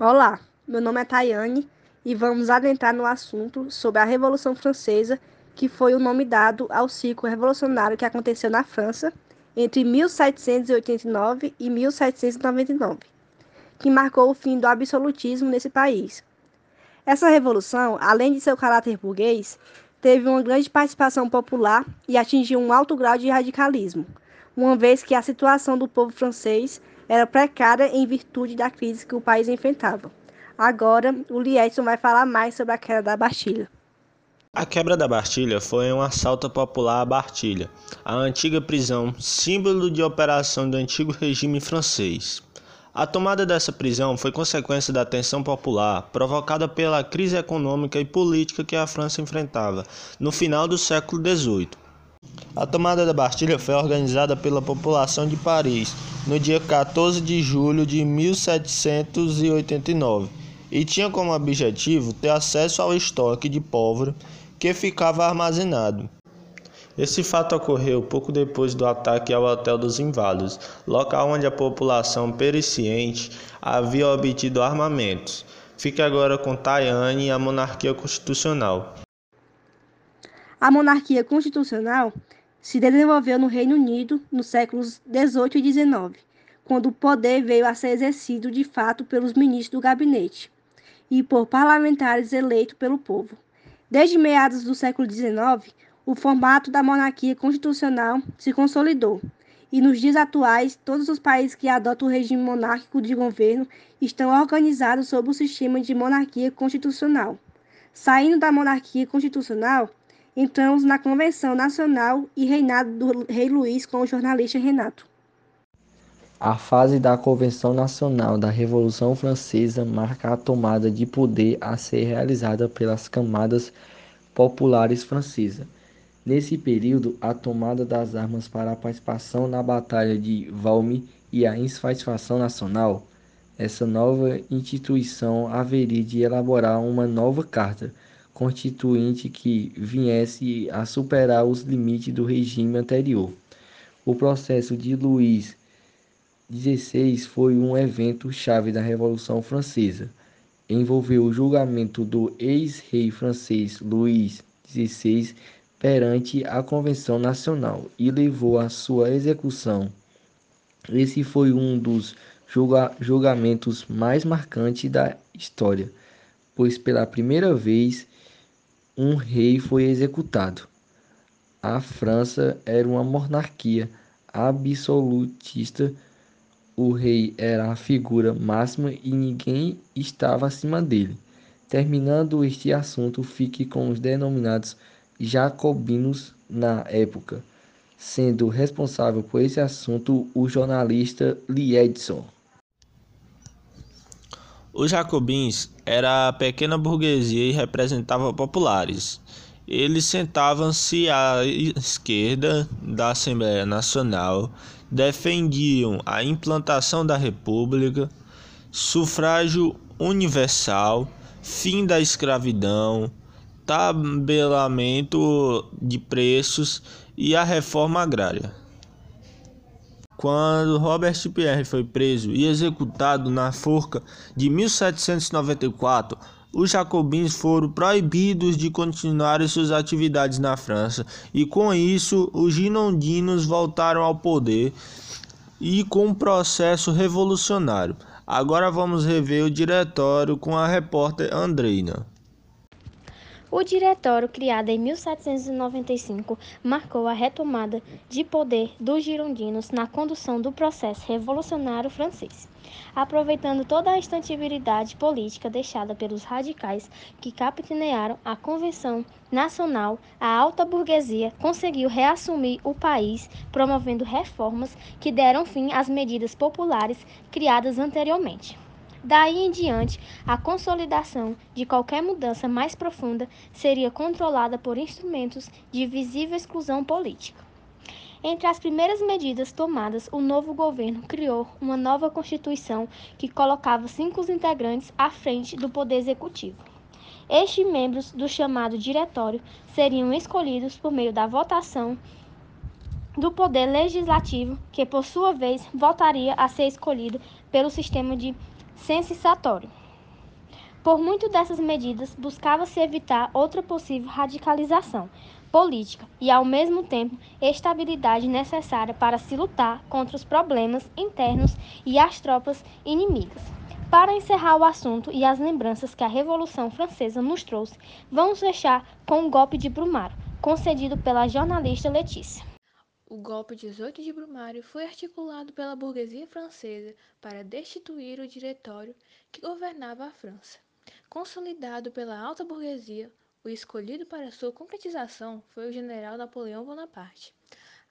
Olá, meu nome é Tayane e vamos adentrar no assunto sobre a Revolução Francesa, que foi o nome dado ao ciclo revolucionário que aconteceu na França entre 1789 e 1799, que marcou o fim do absolutismo nesse país. Essa revolução, além de seu caráter burguês, teve uma grande participação popular e atingiu um alto grau de radicalismo, uma vez que a situação do povo francês era precária em virtude da crise que o país enfrentava. Agora, o Liedson vai falar mais sobre a queda da Bastilha. A quebra da Bastilha foi um assalto popular à Bastilha, a antiga prisão, símbolo de operação do antigo regime francês. A tomada dessa prisão foi consequência da tensão popular provocada pela crise econômica e política que a França enfrentava no final do século XVIII. A tomada da Bastilha foi organizada pela população de Paris no dia 14 de julho de 1789 e tinha como objetivo ter acesso ao estoque de pólvora que ficava armazenado. Esse fato ocorreu pouco depois do ataque ao Hotel dos Inválidos, local onde a população periciente havia obtido armamentos. Fique agora com Tayane e a monarquia constitucional. A monarquia constitucional se desenvolveu no Reino Unido nos séculos 18 e 19, quando o poder veio a ser exercido de fato pelos ministros do gabinete e por parlamentares eleitos pelo povo. Desde meados do século XIX, o formato da monarquia constitucional se consolidou, e nos dias atuais, todos os países que adotam o regime monárquico de governo estão organizados sob o sistema de monarquia constitucional. Saindo da monarquia constitucional, entramos na Convenção Nacional e reinado do Rei Luís com o jornalista Renato. A fase da Convenção Nacional da Revolução Francesa marca a tomada de poder a ser realizada pelas camadas populares francesas. Nesse período, a tomada das armas para a participação na Batalha de Valmy e a insatisfação nacional, essa nova instituição haveria de elaborar uma nova carta constituinte que viesse a superar os limites do regime anterior. O processo de Luís XVI foi um evento chave da Revolução Francesa. Envolveu o julgamento do ex-rei francês Luís XVI perante a Convenção Nacional e levou à sua execução. Esse foi um dos julga julgamentos mais marcantes da história, pois pela primeira vez um rei foi executado. A França era uma monarquia absolutista. O rei era a figura máxima e ninguém estava acima dele. Terminando este assunto, fique com os denominados jacobinos na época, sendo responsável por esse assunto o jornalista Liedson. Os jacobins era a pequena burguesia e representavam populares. Eles sentavam-se à esquerda da Assembleia Nacional, defendiam a implantação da República, sufrágio universal, fim da escravidão, tabelamento de preços e a reforma agrária. Quando Robert Pierre foi preso e executado na forca de 1794, os jacobins foram proibidos de continuar suas atividades na França, e com isso os ginondinos voltaram ao poder e com um processo revolucionário. Agora vamos rever o diretório com a repórter Andreina. O diretório, criado em 1795, marcou a retomada de poder dos girondinos na condução do processo revolucionário francês, aproveitando toda a instabilidade política deixada pelos radicais que capitanearam a Convenção Nacional, a alta burguesia conseguiu reassumir o país, promovendo reformas que deram fim às medidas populares criadas anteriormente. Daí em diante, a consolidação de qualquer mudança mais profunda seria controlada por instrumentos de visível exclusão política. Entre as primeiras medidas tomadas, o novo governo criou uma nova Constituição que colocava cinco integrantes à frente do Poder Executivo. Estes membros do chamado Diretório seriam escolhidos por meio da votação do Poder Legislativo, que por sua vez voltaria a ser escolhido pelo sistema de sensatório. Por muito dessas medidas, buscava-se evitar outra possível radicalização política e, ao mesmo tempo, estabilidade necessária para se lutar contra os problemas internos e as tropas inimigas. Para encerrar o assunto e as lembranças que a Revolução Francesa nos trouxe, vamos fechar com o golpe de Brumário, concedido pela jornalista Letícia. O golpe 18 de Brumário foi articulado pela burguesia francesa para destituir o diretório que governava a França. Consolidado pela alta burguesia, o escolhido para sua concretização foi o general Napoleão Bonaparte.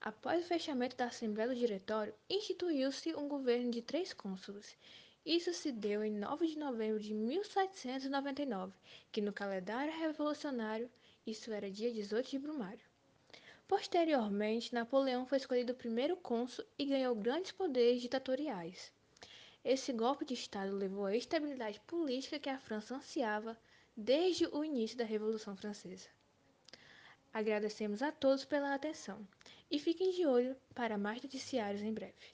Após o fechamento da Assembleia do Diretório, instituiu-se um governo de três cônsules. Isso se deu em 9 de novembro de 1799, que no calendário revolucionário isso era dia 18 de Brumário. Posteriormente, Napoleão foi escolhido primeiro cônsul e ganhou grandes poderes ditatoriais. Esse golpe de Estado levou à estabilidade política que a França ansiava desde o início da Revolução Francesa. Agradecemos a todos pela atenção e fiquem de olho para mais noticiários em breve.